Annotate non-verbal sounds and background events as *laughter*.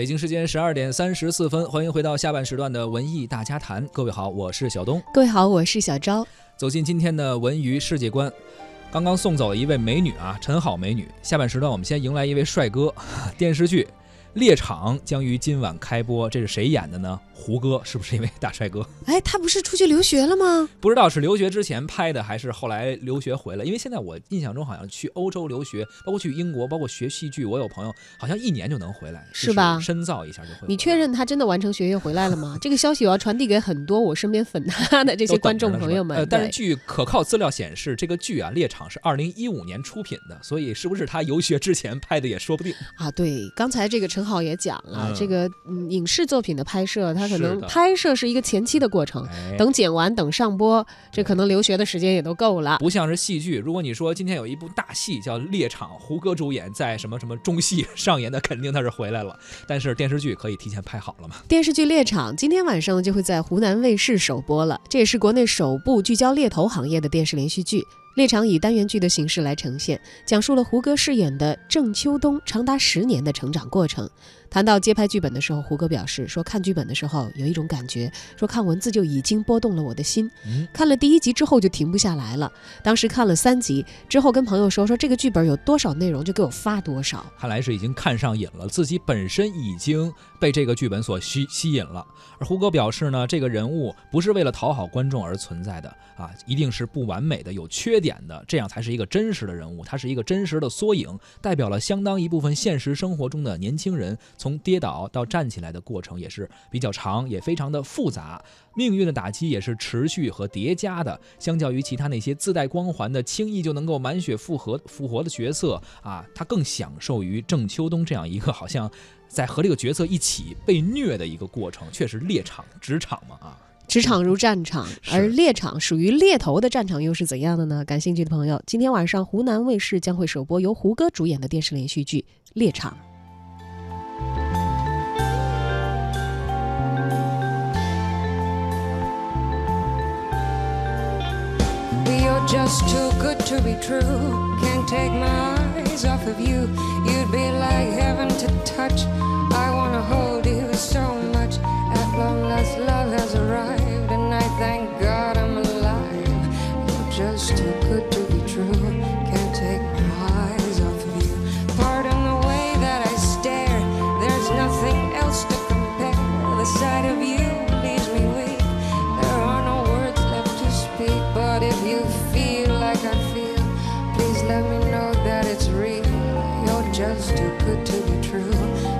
北京时间十二点三十四分，欢迎回到下半时段的文艺大家谈。各位好，我是小东。各位好，我是小昭。走进今天的文娱世界观，刚刚送走了一位美女啊，陈好美女。下半时段我们先迎来一位帅哥。*laughs* 电视剧《猎场》将于今晚开播，这是谁演的呢？胡歌是不是一位大帅哥？*laughs* 哎，他不是出去留学了吗？不知道是留学之前拍的，还是后来留学回来。因为现在我印象中好像去欧洲留学，包括去英国，包括学戏剧，我有朋友好像一年就能回来，是吧？深造一下就回来。你确认他真的完成学业回来了吗？这个消息我要传递给很多我身边粉他的这些观众朋友们。但是据可靠资料显示，这个剧啊，《猎场》是二零一五年出品的，所以是不是他游学之前拍的也说不定啊？对，刚才这个陈好也讲了，这个影视作品的拍摄，它可能拍摄。是一个前期的过程，等剪完，等上播，这可能留学的时间也都够了。不像是戏剧，如果你说今天有一部大戏叫《猎场》，胡歌主演，在什么什么中戏 *laughs* 上演的，肯定他是回来了。但是电视剧可以提前拍好了嘛？电视剧《猎场》今天晚上就会在湖南卫视首播了，这也是国内首部聚焦猎头行业的电视连续剧。猎场以单元剧的形式来呈现，讲述了胡歌饰演的郑秋冬长达十年的成长过程。谈到接拍剧本的时候，胡歌表示说：“看剧本的时候有一种感觉，说看文字就已经拨动了我的心。看了第一集之后就停不下来了。当时看了三集之后，跟朋友说说这个剧本有多少内容就给我发多少。看来是已经看上瘾了，自己本身已经被这个剧本所吸吸引了。而胡歌表示呢，这个人物不是为了讨好观众而存在的啊，一定是不完美的、有缺点的，这样才是一个真实的人物。他是一个真实的缩影，代表了相当一部分现实生活中的年轻人。”从跌倒到站起来的过程也是比较长，也非常的复杂。命运的打击也是持续和叠加的。相较于其他那些自带光环的、轻易就能够满血复活复活的角色啊，他更享受于郑秋冬这样一个好像在和这个角色一起被虐的一个过程。确实，猎场职场嘛啊，职场如战场，而猎场属于猎头的战场又是怎样的呢？感兴趣的朋友，今天晚上湖南卫视将会首播由胡歌主演的电视连续剧《猎场》。Just too good to be true. Can't take my eyes off of you. You'd be like heaven to touch. I wanna hold you so much. At long last, love has arrived, and I thank God I'm alive. You're just too good to be true. Can't take my eyes off of you. Pardon the way that I stare. There's nothing else to compare. The sight of you leaves me weak. There are no words left to speak, but if you let just too good to be true.